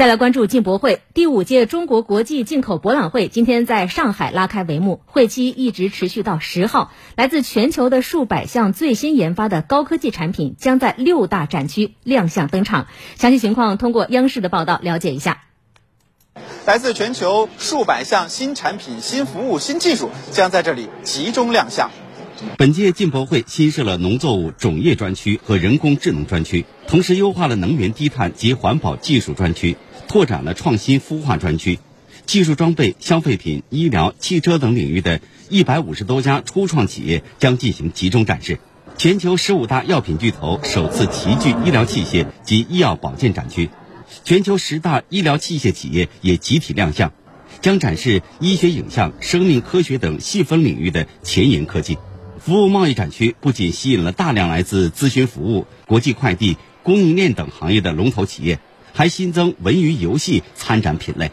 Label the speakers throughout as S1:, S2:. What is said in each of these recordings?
S1: 再来关注进博会，第五届中国国际进口博览会今天在上海拉开帷幕，会期一直持续到十号。来自全球的数百项最新研发的高科技产品将在六大展区亮相登场。详细情况通过央视的报道了解一下。
S2: 来自全球数百项新产品、新服务、新技术将在这里集中亮相。
S3: 本届进博会新设了农作物种业专区和人工智能专区，同时优化了能源低碳及环保技术专区。拓展了创新孵化专区，技术装备、消费品、医疗、汽车等领域的一百五十多家初创企业将进行集中展示。全球十五大药品巨头首次齐聚医疗器械及医药保健展区，全球十大医疗器械企业也集体亮相，将展示医学影像、生命科学等细分领域的前沿科技。服务贸易展区不仅吸引了大量来自咨询服务、国际快递、供应链等行业的龙头企业。还新增文娱游戏参展品类。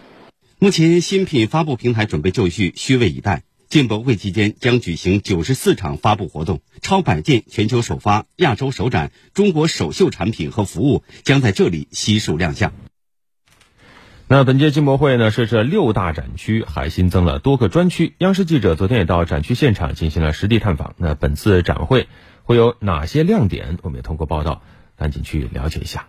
S3: 目前新品发布平台准备就绪，虚位以待。进博会期间将举行九十四场发布活动，超百件全球首发、亚洲首展、中国首秀产品和服务将在这里悉数亮相。
S4: 那本届进博会呢，设置六大展区，还新增了多个专区。央视记者昨天也到展区现场进行了实地探访。那本次展会会有哪些亮点？我们也通过报道赶紧去了解一下。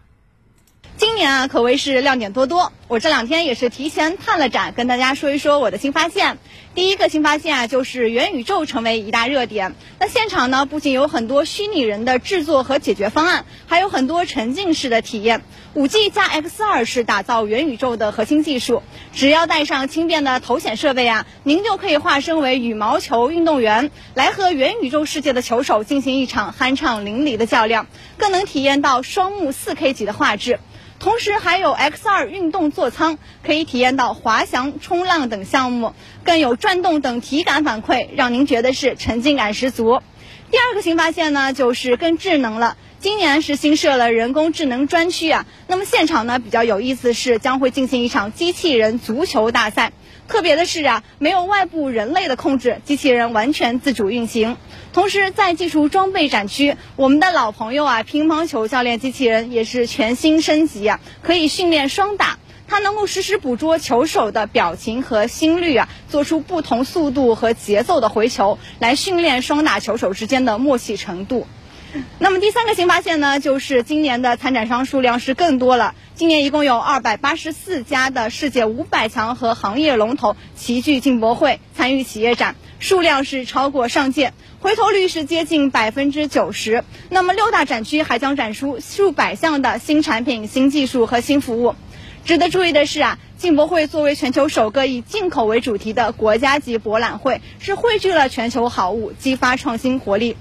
S5: 年啊，可谓是亮点多多。我这两天也是提前探了展，跟大家说一说我的新发现。第一个新发现啊，就是元宇宙成为一大热点。那现场呢，不仅有很多虚拟人的制作和解决方案，还有很多沉浸式的体验。五 G 加 XR 是打造元宇宙的核心技术。只要带上轻便的头显设备啊，您就可以化身为羽毛球运动员，来和元宇宙世界的球手进行一场酣畅淋漓的较量，更能体验到双目 4K 级的画质。同时还有 X2 运动座舱，可以体验到滑翔、冲浪等项目，更有转动等体感反馈，让您觉得是沉浸感十足。第二个新发现呢，就是更智能了。今年是新设了人工智能专区啊，那么现场呢比较有意思是将会进行一场机器人足球大赛。特别的是啊，没有外部人类的控制，机器人完全自主运行。同时，在技术装备展区，我们的老朋友啊，乒乓球教练机器人也是全新升级啊，可以训练双打。它能够实时捕捉球手的表情和心率啊，做出不同速度和节奏的回球，来训练双打球手之间的默契程度。那么第三个新发现呢，就是今年的参展商数量是更多了。今年一共有二百八十四家的世界五百强和行业龙头齐聚进博会参与企业展，数量是超过上届，回头率是接近百分之九十。那么六大展区还将展出数百项的新产品、新技术和新服务。值得注意的是啊，进博会作为全球首个以进口为主题的国家级博览会，是汇聚了全球好物，激发创新活力。